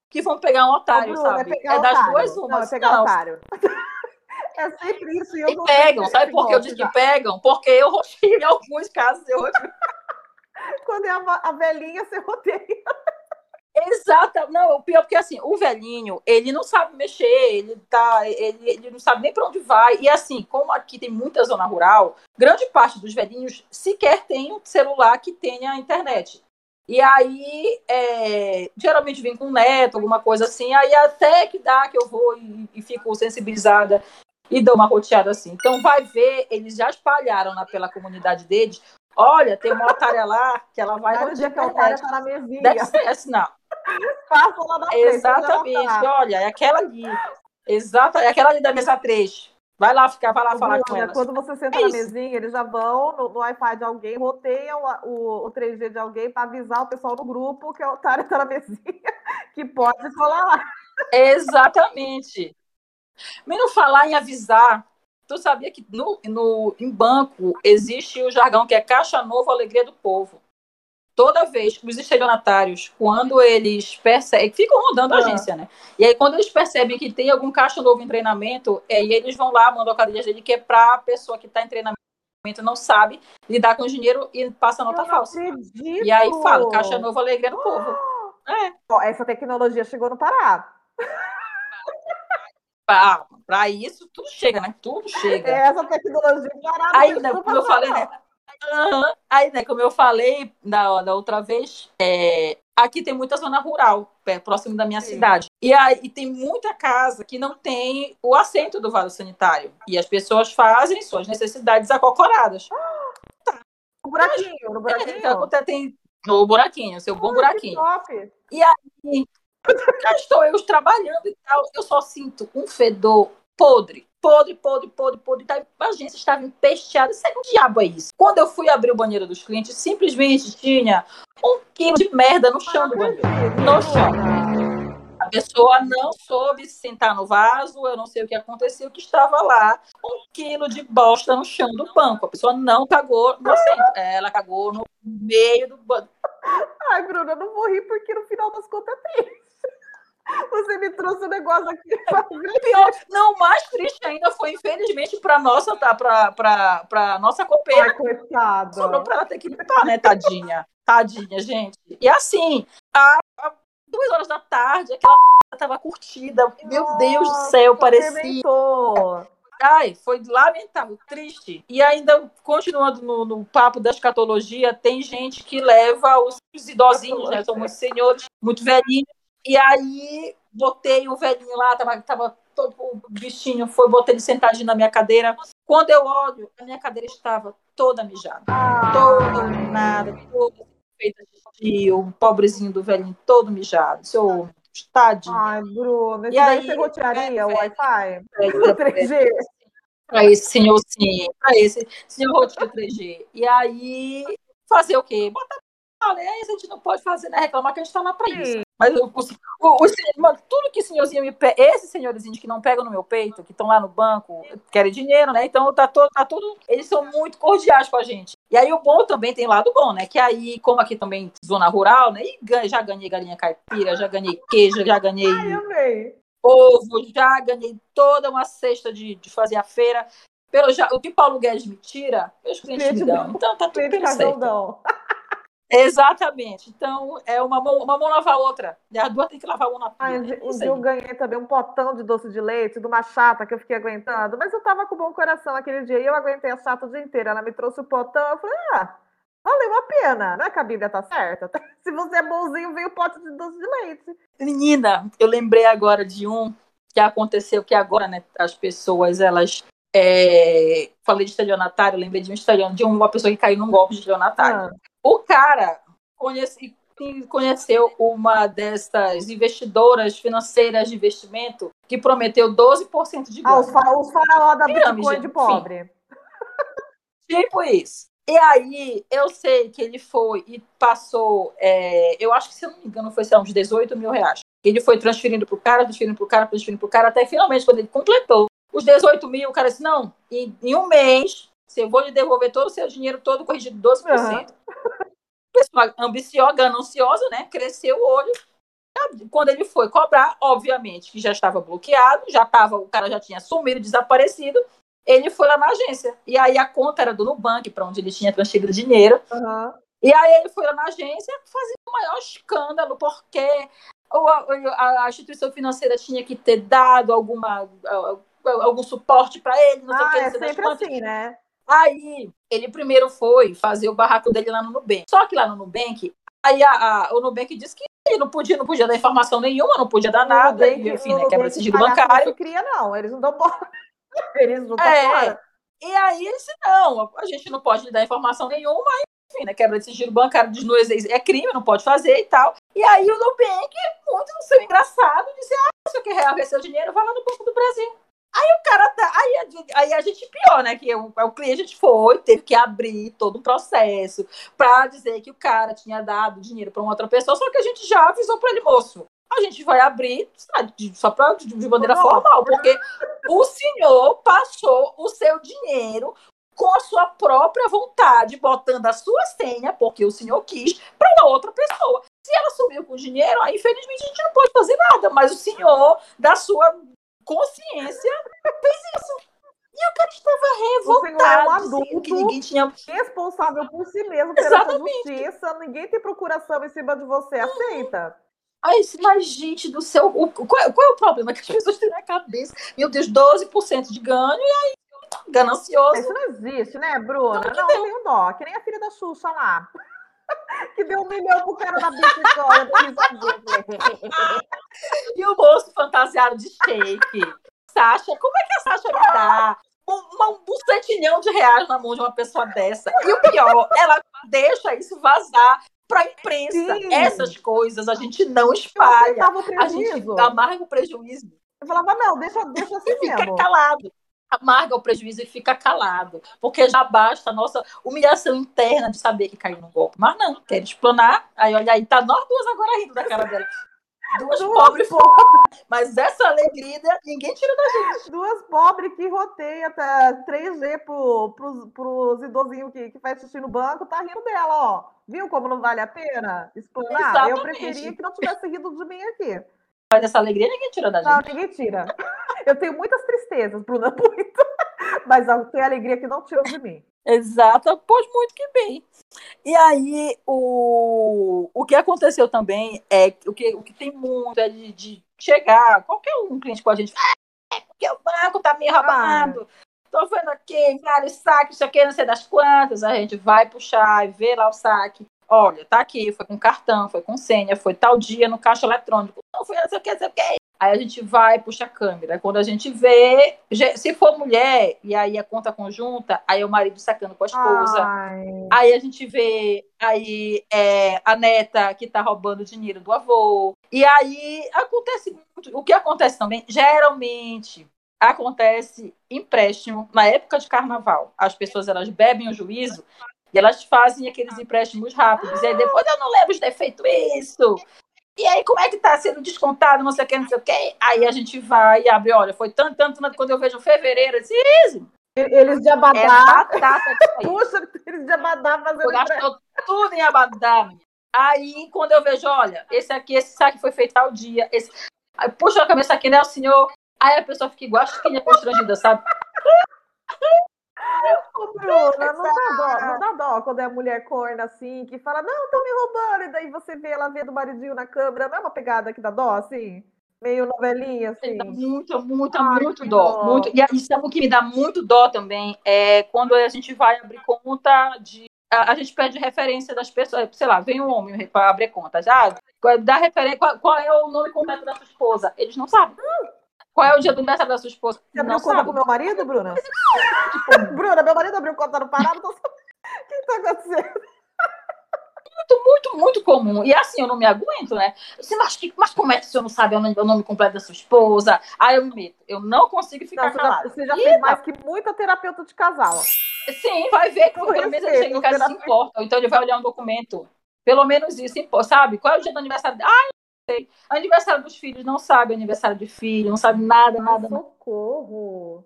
que vão pegar um otário, Ô, sabe? É, é das duas uma. Não, é pegar não. otário. É sempre isso. E, eu e pegam, sabe por que eu disse que pegam? Porque eu roteio em alguns casos, eu. Quando é a, a velhinha, você roteia. Exato. Não, o pior porque assim, o velhinho, ele não sabe mexer, ele tá, ele, ele não sabe nem para onde vai. E assim, como aqui tem muita zona rural, grande parte dos velhinhos sequer tem um celular que tenha internet. E aí, é, geralmente vem com neto, alguma coisa assim, aí até que dá que eu vou e, e fico sensibilizada e dou uma roteada assim. Então, vai ver, eles já espalharam na, pela comunidade deles. Olha, tem uma otária lá que ela vai. Olha, dia que a otária tá na mesinha. Deve ser assim, não. Passa lá na frente. Exatamente, olha, é aquela ali. Exato, é aquela ali da mesa 3. Vai lá ficar, vai lá falar com ela. Quando você senta é na mesinha, eles já vão no, no Wi-Fi de alguém, roteiam o, o, 3G de alguém para avisar o pessoal no grupo que o otário está na mesinha, que pode falar lá. Exatamente. Não falar em avisar, tu sabia que no, no, em banco existe o jargão que é caixa novo, alegria do povo toda vez que os estelionatários, quando eles percebem, ficam rodando a agência, né? E aí, quando eles percebem que tem algum caixa novo em treinamento, aí eles vão lá, mandam a cadeia dele, que é para a pessoa que está em treinamento não sabe lidar com o dinheiro e passa nota falsa. Acredito. E aí fala, caixa novo, alegria do povo. É. Essa tecnologia chegou no Pará. Para isso, tudo chega, né? Tudo chega. É, essa tecnologia parada. Aí, né, como eu falei, né? Uhum. Aí, né, como eu falei da, da outra vez, é, aqui tem muita zona rural, próximo da minha Sim. cidade. E aí tem muita casa que não tem o assento do vaso sanitário. E as pessoas fazem suas necessidades acocoradas. Tá. O buraquinho, no buraquinho. É, tem o buraquinho, seu bom ah, buraquinho. E aí, cá estou eu trabalhando e tal, eu só sinto um fedor podre podre, podre, podre, podre. Tá, a agência estava empesteada. Sei que diabo é isso. Quando eu fui abrir o banheiro dos clientes, simplesmente tinha um quilo de merda no chão do banheiro. No chão. A pessoa não soube se sentar no vaso, eu não sei o que aconteceu, que estava lá um quilo de bosta no chão do banco. A pessoa não cagou no assento, ela cagou no meio do banco. Ai, Bruna, eu não vou rir porque no final das contas é triste. Você me trouxe um negócio aqui. Pior, não, mais triste ainda foi, infelizmente, para nossa, tá, para nossa copeira. Ai, coitada. Sobrou para ela ter que limpar, né, tadinha? Tadinha, gente. E assim, a, a duas horas da tarde, aquela tava curtida. Meu Deus do céu, parecia. Ai, foi lamentável, triste. E ainda, continuando no, no, papo da escatologia, tem gente que leva os, os idosinhos, né? São muitos senhores, muito velhinhos, e aí botei o velhinho lá, tava, tava todo o bichinho, foi, botei ele sentadinho na minha cadeira. Quando eu olho, a minha cadeira estava toda mijada. Toda nada, toda feita de o pobrezinho do velhinho todo mijado. Seu tadinho. Ai, Bruno, e aí você rotearia é, o Wi-Fi? É, 3G? Para esse senhor, sim. Para esse senhor roteio 3G. E aí, fazer o quê? Botar né? a gente não pode fazer, né? Reclamar que a gente está lá para isso. Mas o, o, o, mano, tudo que senhorzinho me pega, esses senhorzinhos que não pegam no meu peito, que estão lá no banco, querem dinheiro, né? Então tá todo, tá tudo. Eles são muito cordiais com a gente. E aí o bom também tem lado bom, né? Que aí, como aqui também zona rural, né? E já ganhei galinha caipira, já ganhei queijo, já ganhei. Ai, ovo, já ganhei toda uma cesta de, de fazer a feira. Pelo, já, o que Paulo Guedes me tira, meus clientes me dão. Então tá tudo certo. Exatamente. Então, é uma mão, uma mão lava a outra. E as duas tem que lavar uma na pia. um dia eu ganhei também um potão de doce de leite de uma chata que eu fiquei aguentando. Mas eu tava com bom coração aquele dia e eu aguentei a chata o dia inteiro. Ela me trouxe o potão, eu falei, ah, valeu a pena. Não é que a Bíblia tá certa? Se você é bonzinho, vem o pote de doce de leite. Menina, eu lembrei agora de um que aconteceu que agora, né, as pessoas, elas é, falei de estelionatário, lembrei de um estelionatário, de uma pessoa que caiu num golpe de estelionatário. Ah. O cara conhece, conheceu uma dessas investidoras financeiras de investimento que prometeu 12% de ganho. Ah, os, fa os faraó da Bitcoin de pobre. tipo isso. E aí, eu sei que ele foi e passou, é, eu acho que, se eu não me engano, foi sei, uns 18 mil reais. Ele foi transferindo para o cara, transferindo para o cara, transferindo para o cara, até finalmente, quando ele completou os 18 mil, o cara disse, não, em, em um mês, eu vou lhe devolver todo o seu dinheiro todo corrigido 12%. Uhum. Pessoa ambiciosa, gananciosa, né? Cresceu o olho. Quando ele foi cobrar, obviamente que já estava bloqueado, já estava, o cara já tinha sumido, desaparecido. Ele foi lá na agência. E aí a conta era do Nubank, para onde ele tinha transferido dinheiro. Uhum. E aí ele foi lá na agência fazer o maior escândalo, porque a, a, instituição financeira tinha que ter dado alguma, algum suporte para ele, não sei ah, o que. É sempre assim, né? Aí ele primeiro foi fazer o barraco dele lá no Nubank. Só que lá no Nubank, aí a, a, o Nubank disse que ele não podia, não podia dar informação nenhuma, não podia dar nada, Nubank, enfim, né, quebra sigilo bancário. Não cria, não, eles não dão bola. Eles não dão é, E aí ele disse, não, a gente não pode lhe dar informação nenhuma, enfim, né, quebra de sigilo bancário de não é crime, não pode fazer e tal. E aí o Nubank, muito no seu engraçado, disse, ah, você quer reaver seu dinheiro, vai lá no Banco do Brasil. Aí o cara tá. Aí a, aí a gente pior, né? Que o, o cliente a gente foi, teve que abrir todo um processo para dizer que o cara tinha dado dinheiro para uma outra pessoa, só que a gente já avisou para ele, moço. A gente vai abrir sabe, só pra, de, de maneira formal, porque o senhor passou o seu dinheiro com a sua própria vontade, botando a sua senha, porque o senhor quis, para outra pessoa. Se ela sumiu com o dinheiro, aí infelizmente a gente não pode fazer nada, mas o senhor, da sua consciência, fez isso. E o cara estava revoltado. O é um adulto que ninguém tinha... responsável por si mesmo pela justiça. Ninguém tem procuração em cima de você. Aceita. Aí, mas, gente do céu, o, qual, qual, é o problema? Que as pessoas têm na cabeça, meu Deus, 12% de ganho, e aí, ganancioso. Isso não existe, né, Bruna? Não, não tem um dó, que nem a filha da Xuxa lá. Que deu um milhão pro cara da bicicleta. e o moço fantasiado de shake. Sasha, como é que a Sasha me dá um, um bucetinhão de reais na mão de uma pessoa dessa? E o pior, ela deixa isso vazar para a imprensa. Sim. Essas coisas a gente não espalha. A gente amarga o prejuízo. Eu falava, não, deixa, deixa assim e fica calado amarga o prejuízo e fica calado, porque já basta a nossa humilhação interna de saber que caiu no golpe. Mas não, quer explanar, aí olha aí, tá nós duas agora rindo da cara dela. Duas, pobres, pobres. Mas essa alegria ninguém tira da gente. Duas pobres que roteia até 3G pro, pros, pros idosinhos que, que faz xixi no banco, tá rindo dela, ó. Viu como não vale a pena explanar? Exatamente. Eu preferia que não tivesse rido de mim aqui. Mas essa alegria ninguém tira da gente. Não, ninguém tira. Eu tenho muitas tristezas, Bruna, muito. Mas tem alegria que não tira de mim. Exato, pois muito que bem. E aí, o, o que aconteceu também é o que, o que tem muito é de, de chegar, qualquer um cliente com a gente, ah, porque o banco tá me roubando. Ah. Tô vendo aqui vários saques, isso aqui, não sei das quantas. A gente vai puxar e vê lá o saque. Olha, tá aqui, foi com cartão, foi com senha, foi tal dia no caixa eletrônico. Não foi não sei o que, não sei o que. Aí a gente vai, puxa a câmera. Quando a gente vê, se for mulher, e aí a conta conjunta, aí é o marido sacando com a esposa. Ai. Aí a gente vê aí é, a neta que tá roubando dinheiro do avô. E aí acontece muito. O que acontece também, geralmente, acontece empréstimo na época de carnaval. As pessoas elas bebem o juízo e elas fazem aqueles empréstimos rápidos. E aí depois eu não lembro de ter feito isso. E aí, como é que tá sendo descontado, não sei o que, não sei o que. Aí a gente vai e abre, olha, foi tanto, tanto, tanto quando eu vejo fevereiro, assim, isso. Eles de Abadá. É batata Puxa, eles de Abadá fazendo. Gastou tudo em Abadá. Aí, quando eu vejo, olha, esse aqui, esse saque foi feito tal dia. Esse... Aí, puxa a cabeça aqui, né, o senhor? Aí a pessoa fica igual a chiquinha constrangida, sabe? Ô, Bruna, não dá, dó, não dá dó quando é a mulher corna assim, que fala, não, estão me roubando, e daí você vê ela vendo o maridinho na câmera, não é uma pegada que dá dó, assim? Meio novelinha, assim? Muito, muito, Ai, muito dó. dó. Muito. E sabe o que me dá muito dó também? É quando a gente vai abrir conta de a, a, gente pede referência das pessoas, sei lá, vem um homem para abrir conta, já dá referência, qual, qual, é o nome completo da sua esposa? Eles não sabem. Hum. Qual é o dia do aniversário da sua esposa? Você abriu conta com meu marido, Bruna? Bruna, meu marido abriu conta no Pará, não O que está acontecendo? Muito, muito, muito comum. E assim, eu não me aguento, né? Assim, mas, mas como é que o senhor não sabe o nome, o nome completo da sua esposa? Aí eu me meto. Eu não consigo ficar não, calada. Você já, fez mais que muita terapeuta de casal. Sim, vai ver que pelo menos ele chega em casa e se importa. Então ele vai olhar um documento. Pelo menos isso, sabe? Qual é o dia do aniversário? Ah, sei. Aniversário dos filhos, não sabe aniversário de filho, não sabe nada, nada. Socorro!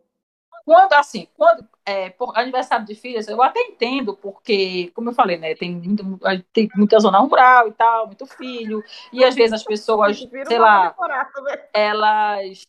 quando, assim, quando, é, por aniversário de filhas, eu até entendo, porque, como eu falei, né, tem, tem muita zona rural e tal, muito filho, e às vezes as pessoas, sei lá, elas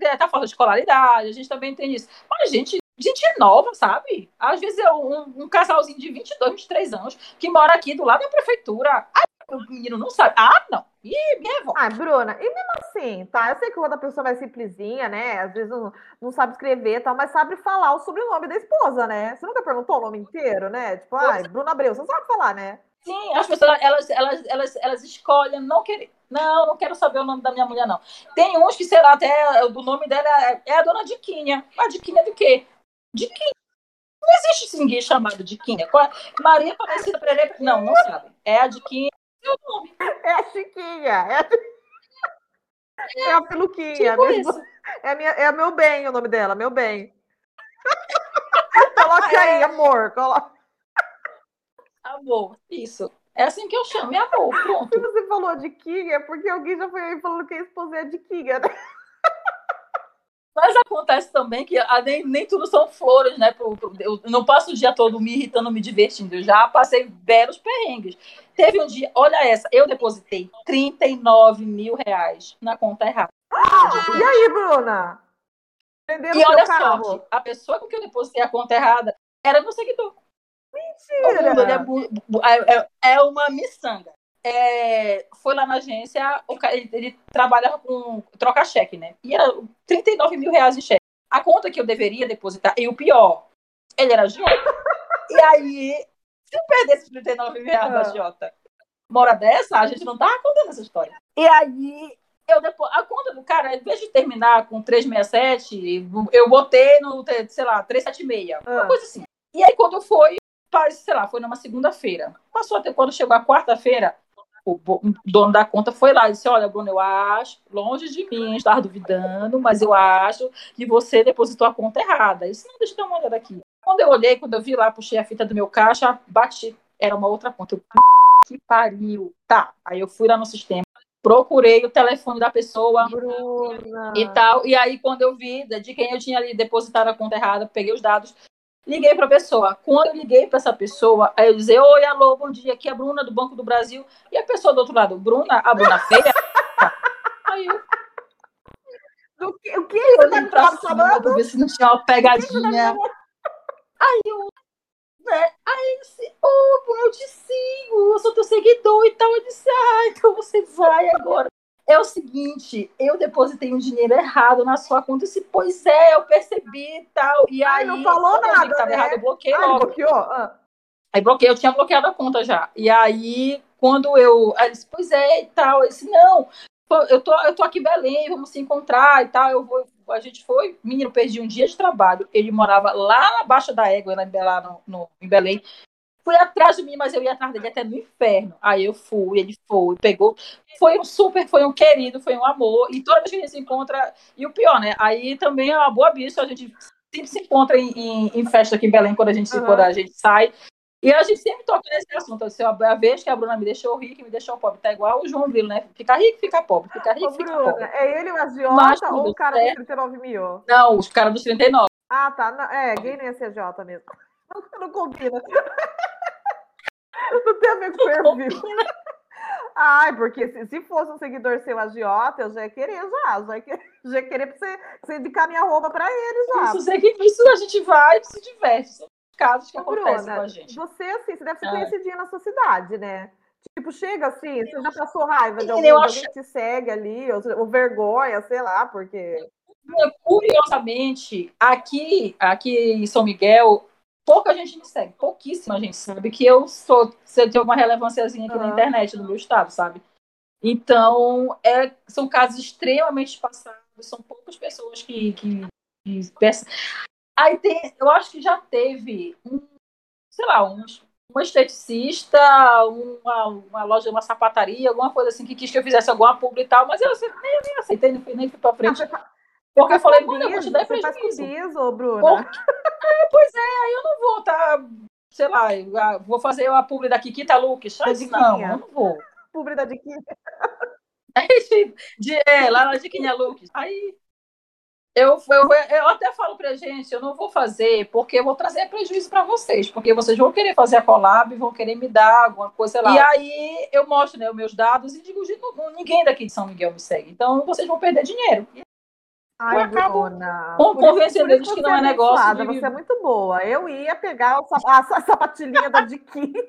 é, tá falta de escolaridade, a gente também tem isso. Mas, gente, gente nova, sabe? Às vezes é um, um, casalzinho de 22, 23 anos que mora aqui do lado da prefeitura. O menino não sabe. Ah, não. Ih, minha avó. Ah, Bruna, e mesmo assim, tá? Eu sei que quando a pessoa é simplesinha, né? Às vezes não, não sabe escrever e tal, mas sabe falar o sobrenome da esposa, né? Você nunca perguntou o nome inteiro, né? Tipo, ai, Bruna Abreu, você sabe falar, né? Sim, as pessoas, elas, elas, elas, elas escolhem não querer. Não, não quero saber o nome da minha mulher, não. Tem uns que, sei lá, até o nome dela é, é a dona Diquinha. A Diquinha do quê? Diquinha. Não existe ninguém chamado Diquinha. Maria Aparecida Pereira. Não, não sabe. É a Diquinha seu nome. É a Chiquinha. É a, é a Peluquinha. Tipo mesmo. É, minha, é meu bem o nome dela, meu bem. Coloque aí, amor. Coloca. Amor, isso. É assim que eu chamo, é amor, pronto. Se você falou de Kinga, é porque alguém já foi aí falando que a esposa é de Kinga, né? Mas acontece também que ah, nem, nem tudo são flores, né? Eu não passo o dia todo me irritando, me divertindo. Eu já passei belos perrengues. Teve um dia, olha essa, eu depositei 39 mil reais na conta errada. E aí, Bruna? Venderam e olha só, a pessoa com que eu depositei a conta errada era meu seguidor. Mentira! É, é, é uma miçanga. É, foi lá na agência, ele, ele trabalhava com troca-cheque, né? E era 39 mil reais em cheque. A conta que eu deveria depositar, e o pior, ele era Jota. e aí, se eu perdesse 39 mil reais da. Jota, mora dessa, a gente não tava contando essa história. E aí, eu depois, a conta do cara, em vez de terminar com 367, eu botei no, sei lá, 376, ah. uma coisa assim. E aí, quando foi, sei lá, foi numa segunda-feira. Passou até quando chegou a quarta-feira, o dono da conta foi lá e disse: Olha, Bruno, eu acho, longe de mim estar duvidando, mas eu acho que você depositou a conta errada. Isso não, deixa eu dar uma olhada aqui. Quando eu olhei, quando eu vi lá, puxei a fita do meu caixa, bati, era uma outra conta. Eu, que pariu. Tá, aí eu fui lá no sistema, procurei o telefone da pessoa Bruna. e tal. E aí, quando eu vi de quem eu tinha ali depositado a conta errada, peguei os dados, Liguei para a pessoa. Quando eu liguei para essa pessoa, aí eu disse: Oi, alô, bom dia, aqui é a Bruna do Banco do Brasil. E a pessoa do outro lado, Bruna, a Bruna feia? aí eu. Do que, o que eu olhei pra cima pra ver se não tinha uma pegadinha. Aí eu. Né? Aí ele disse: Ô, oh, eu te sigo, eu sou teu seguidor e tal. Eu disse: Ah, então você vai agora é o seguinte, eu depositei um dinheiro errado na sua conta. E disse, pois é, eu percebi e tal. E aí, não falou nada. Que tava né? errado, eu bloqueei logo. bloqueou? Ah. Aí bloqueei, eu tinha bloqueado a conta já. E aí, quando eu. Aí disse, pois é, e tal. Eu disse, não, eu tô, eu tô aqui em Belém, vamos se encontrar e tal. Eu vou. A gente foi, menino, perdi um dia de trabalho. Ele morava lá na Baixa da Égua, lá no, no, em Belém foi atrás de mim, mas eu ia atrás dele até no inferno. Aí eu fui, ele foi, pegou. Foi um super, foi um querido, foi um amor. E toda vez que a gente se encontra. E o pior, né? Aí também é uma boa bicha, a gente sempre se encontra em, em, em festa aqui em Belém quando a gente, uhum. quando a gente sai. E a gente sempre toca nesse assunto. Assim, a vez que a Bruna me deixou rica e me deixou pobre. Tá igual o João Grilo, né? Fica rico, fica pobre. Fica rico, Ô, fica Bruna, pobre. É ele o agiota ou o cara certo. dos 39 mil? Não, os caras dos 39. Ah, tá. É, gay não ia ser agiota mesmo. Não combina. Não tem a ver com perfil. Ai, porque se, se, fosse um seguidor seu agiota, eu já ia querer já. Já ia já ia querer pra você, você indicar minha roupa pra ele já. Isso, isso a gente vai e se diverte. São casos que Bruna, acontecem com a gente. Você, assim, você deve ser ah. conhecidinha na sua cidade, né? Tipo, chega assim, você já passou raiva de alguém, acho... alguém que te segue ali, ou, ou vergonha, sei lá, porque... Curiosamente, aqui, aqui em São Miguel, pouca gente me segue, pouquíssima gente sabe que eu sou, se eu tenho uma relevânciazinha aqui uhum. na internet do meu estado, sabe? Então, é, são casos extremamente espaçados, são poucas pessoas que, que, que Aí tem, eu acho que já teve um, sei lá, um, uma esteticista, uma, uma loja, uma sapataria, alguma coisa assim, que quis que eu fizesse alguma publi e tal, mas eu nem, nem aceitei, nem fui, nem fui pra frente. Porque eu falei, Bruna, eu vou te dar prejuízo. Bruna. Porque, é, pois é, aí eu não vou estar, tá, sei lá, vou fazer a publi da Kikita Lucas. Não, eu não vou. Publi da Diquinha. de, é, lá na Diquinha Lucas. Aí, eu, eu, eu até falo pra gente, eu não vou fazer porque eu vou trazer prejuízo para vocês, porque vocês vão querer fazer a collab, vão querer me dar alguma coisa, sei lá. E aí eu mostro né, os meus dados e digo, ninguém daqui de São Miguel me segue, então vocês vão perder dinheiro. Ai, eu acabo Bruna, convencendo eles que não é, é negócio. De... Você é muito boa. Eu ia pegar a, a sapatilhinha da Diquinha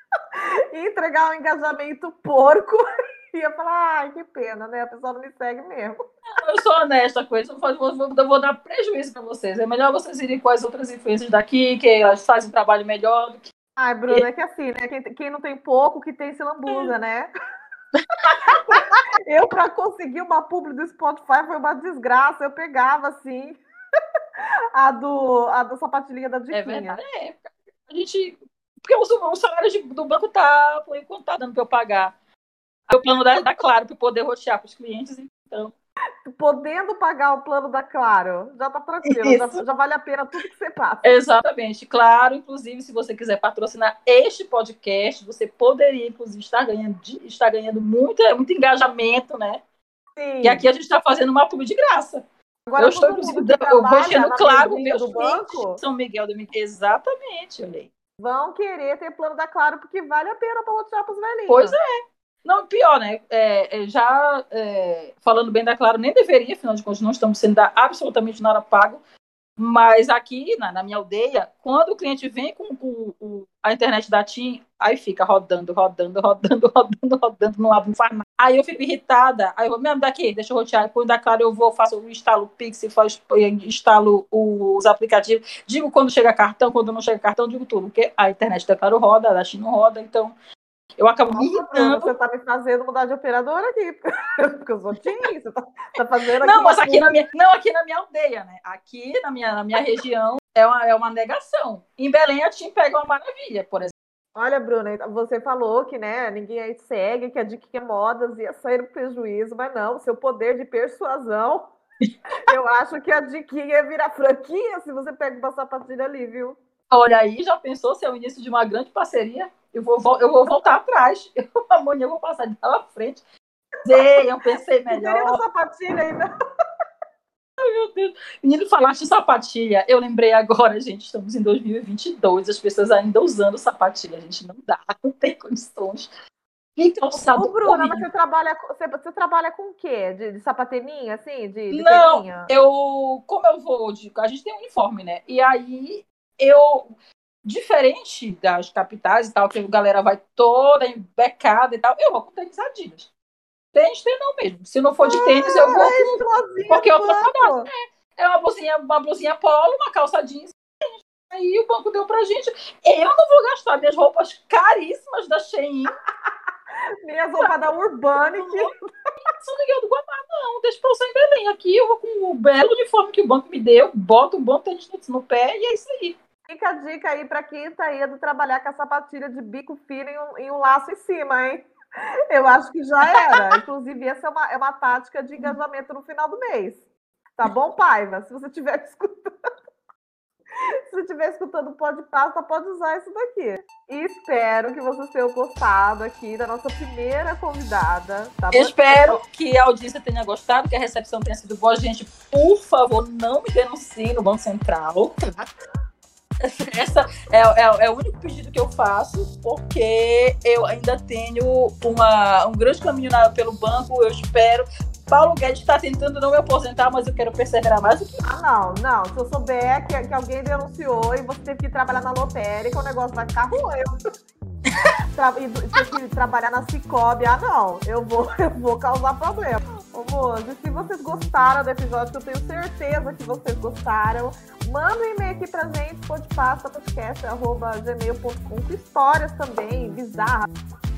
e entregar um engajamento porco ia falar, ai, que pena, né? A pessoa não me segue mesmo. Eu sou honesta com isso, eu vou, vou, vou dar prejuízo para vocês. É melhor vocês irem com as outras influências daqui, que elas fazem um trabalho melhor do que. Ai, Bruna, é que assim, né? Quem, quem não tem pouco, que tem se lambuza, né? eu, para conseguir uma publi do Spotify, foi uma desgraça. Eu pegava, assim, a do, a do sapatilhinha da Diquinha. É verdade. É, a gente... Porque o, salário de, do banco tá, enquanto, tá dando para eu pagar o plano da, da Claro para poder rotear para os clientes, então. Podendo pagar o plano da Claro, já tá tranquilo, já, já, vale a pena tudo que você passa. Exatamente, claro. Inclusive, se você quiser patrocinar este podcast, você poderia, inclusive, estar ganhando, estar ganhando muito, muito engajamento, né? Sim. E aqui a gente está fazendo uma pub de graça. Agora, eu estou, inclusive, eu deixando claro meus do banco. São Miguel do Exatamente, olhei. Vão querer ter plano da Claro, porque vale a pena para os velhinhos. Pois é. Não, pior, né? É, é, já é, falando bem da Claro, nem deveria, afinal de contas, não estamos sendo absolutamente nada pago. Mas aqui, na, na, minha aldeia, quando o cliente vem com, a internet da TIM, aí fica rodando, rodando, rodando, rodando, rodando, não abre, não faz nada. Aí eu fico irritada, aí eu vou, mesmo daqui, deixa eu rotear, põe da Claro, eu vou, faço, instalo o Pix, faço, instalo os aplicativos, digo quando chega cartão, quando não chega cartão, digo tudo, porque a internet da Claro roda, a da TIM não roda, então eu acabo me irritando. Você tá me fazendo mudar de operadora aqui. Porque eu sou TIM, você tá, tá fazendo Não, mas aqui na, minha, não, aqui na minha aldeia, né? Aqui na minha, na minha região é uma, é uma negação. Em Belém a TIM pega uma maravilha, por exemplo. Olha, Bruna, você falou que né, ninguém aí segue, que a dica é modas ia sair no prejuízo, mas não, seu poder de persuasão, eu acho que a diquinha vira franquia se você pega uma sapatilha ali, viu? Olha aí, já pensou se é o início de uma grande parceria? Eu vou, eu vou voltar atrás. Eu, amanhã eu vou passar de lá à frente. Sei, eu pensei melhor. Uma sapatilha ainda. Ai, meu Deus. Menino, falaste sapatilha. Eu lembrei agora, gente, estamos em 2022, as pessoas ainda usando sapatilha. A gente não dá, não tem condições. Então, Ô, Bruna, mas você trabalha, você, você trabalha com o quê? De, de sapateninha, assim? De, de não, eu... Como eu vou... De, a gente tem um uniforme, né? E aí, eu diferente das capitais e tal, que a galera vai toda embecada e tal, eu vou com tênis Adidas. Tênis, tênis não mesmo. Se não for de tênis, eu vou com... Porque eu tô É, é uma blusinha, uma blusinha polo, uma calça jeans. Aí o banco deu pra gente. Eu não vou gastar minhas roupas caríssimas da Shein. Minhas roupas da Urbanic. São Miguel do Guamá, não. Deixa pra eu em Belém. Aqui eu vou com o belo uniforme que o banco me deu, boto um bom tênis no pé e é isso aí. Fica a dica aí para quem está indo trabalhar com a sapatilha de bico fino e um, e um laço em cima, hein? Eu acho que já era. Inclusive, essa é uma, é uma tática de engajamento no final do mês. Tá bom, Paiva? Se você estiver escutando. Se você estiver escutando o Pode Pasta, pode usar isso daqui. E espero que vocês tenham gostado aqui da nossa primeira convidada. Tá espero que a audiência tenha gostado, que a recepção tenha sido boa. Gente, por favor, não me denuncie no Banco Central. Essa é, é, é, o único pedido que eu faço, porque eu ainda tenho uma, um grande caminho na, pelo banco, eu espero. Paulo Guedes está tentando não me aposentar, mas eu quero perseverar mais do que Ah, não, não. Se eu souber que, que alguém denunciou e você teve que trabalhar na lotérica, o negócio vai ficar ruim. Tra e ter que trabalhar na Cicobi, ah, não. Eu vou, eu vou causar problema. Ô, moço, se vocês gostaram do episódio, que eu tenho certeza que vocês gostaram, manda um e-mail aqui pra gente, podpasta.podcast.gmail.com com histórias também bizarras,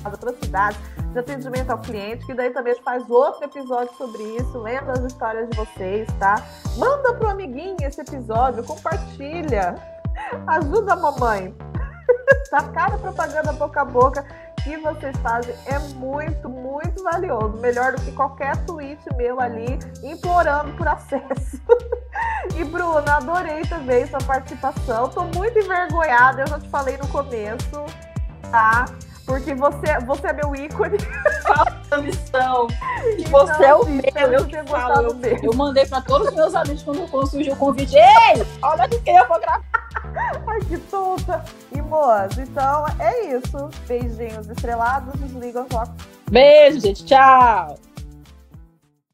atrocidades de atendimento ao cliente, que daí também a gente faz outro episódio sobre isso, lembra as histórias de vocês, tá? Manda pro amiguinho esse episódio, compartilha, ajuda a mamãe. tá cara propaganda boca a boca que vocês fazem é muito, muito valioso. Melhor do que qualquer tweet meu ali implorando por acesso. e Bruna, adorei também sua participação. Tô muito envergonhada, eu já te falei no começo, tá? Porque você, você é meu ícone. missão. Então, você é o meu, eu falo. Eu, eu, mandei para todos os meus amigos quando, surgiu o convite. Ei, olha que eu vou gravar. Ai, que tonta. E, moças, então é isso. Beijinhos estrelados, desligam a Beijo, gente. Tchau.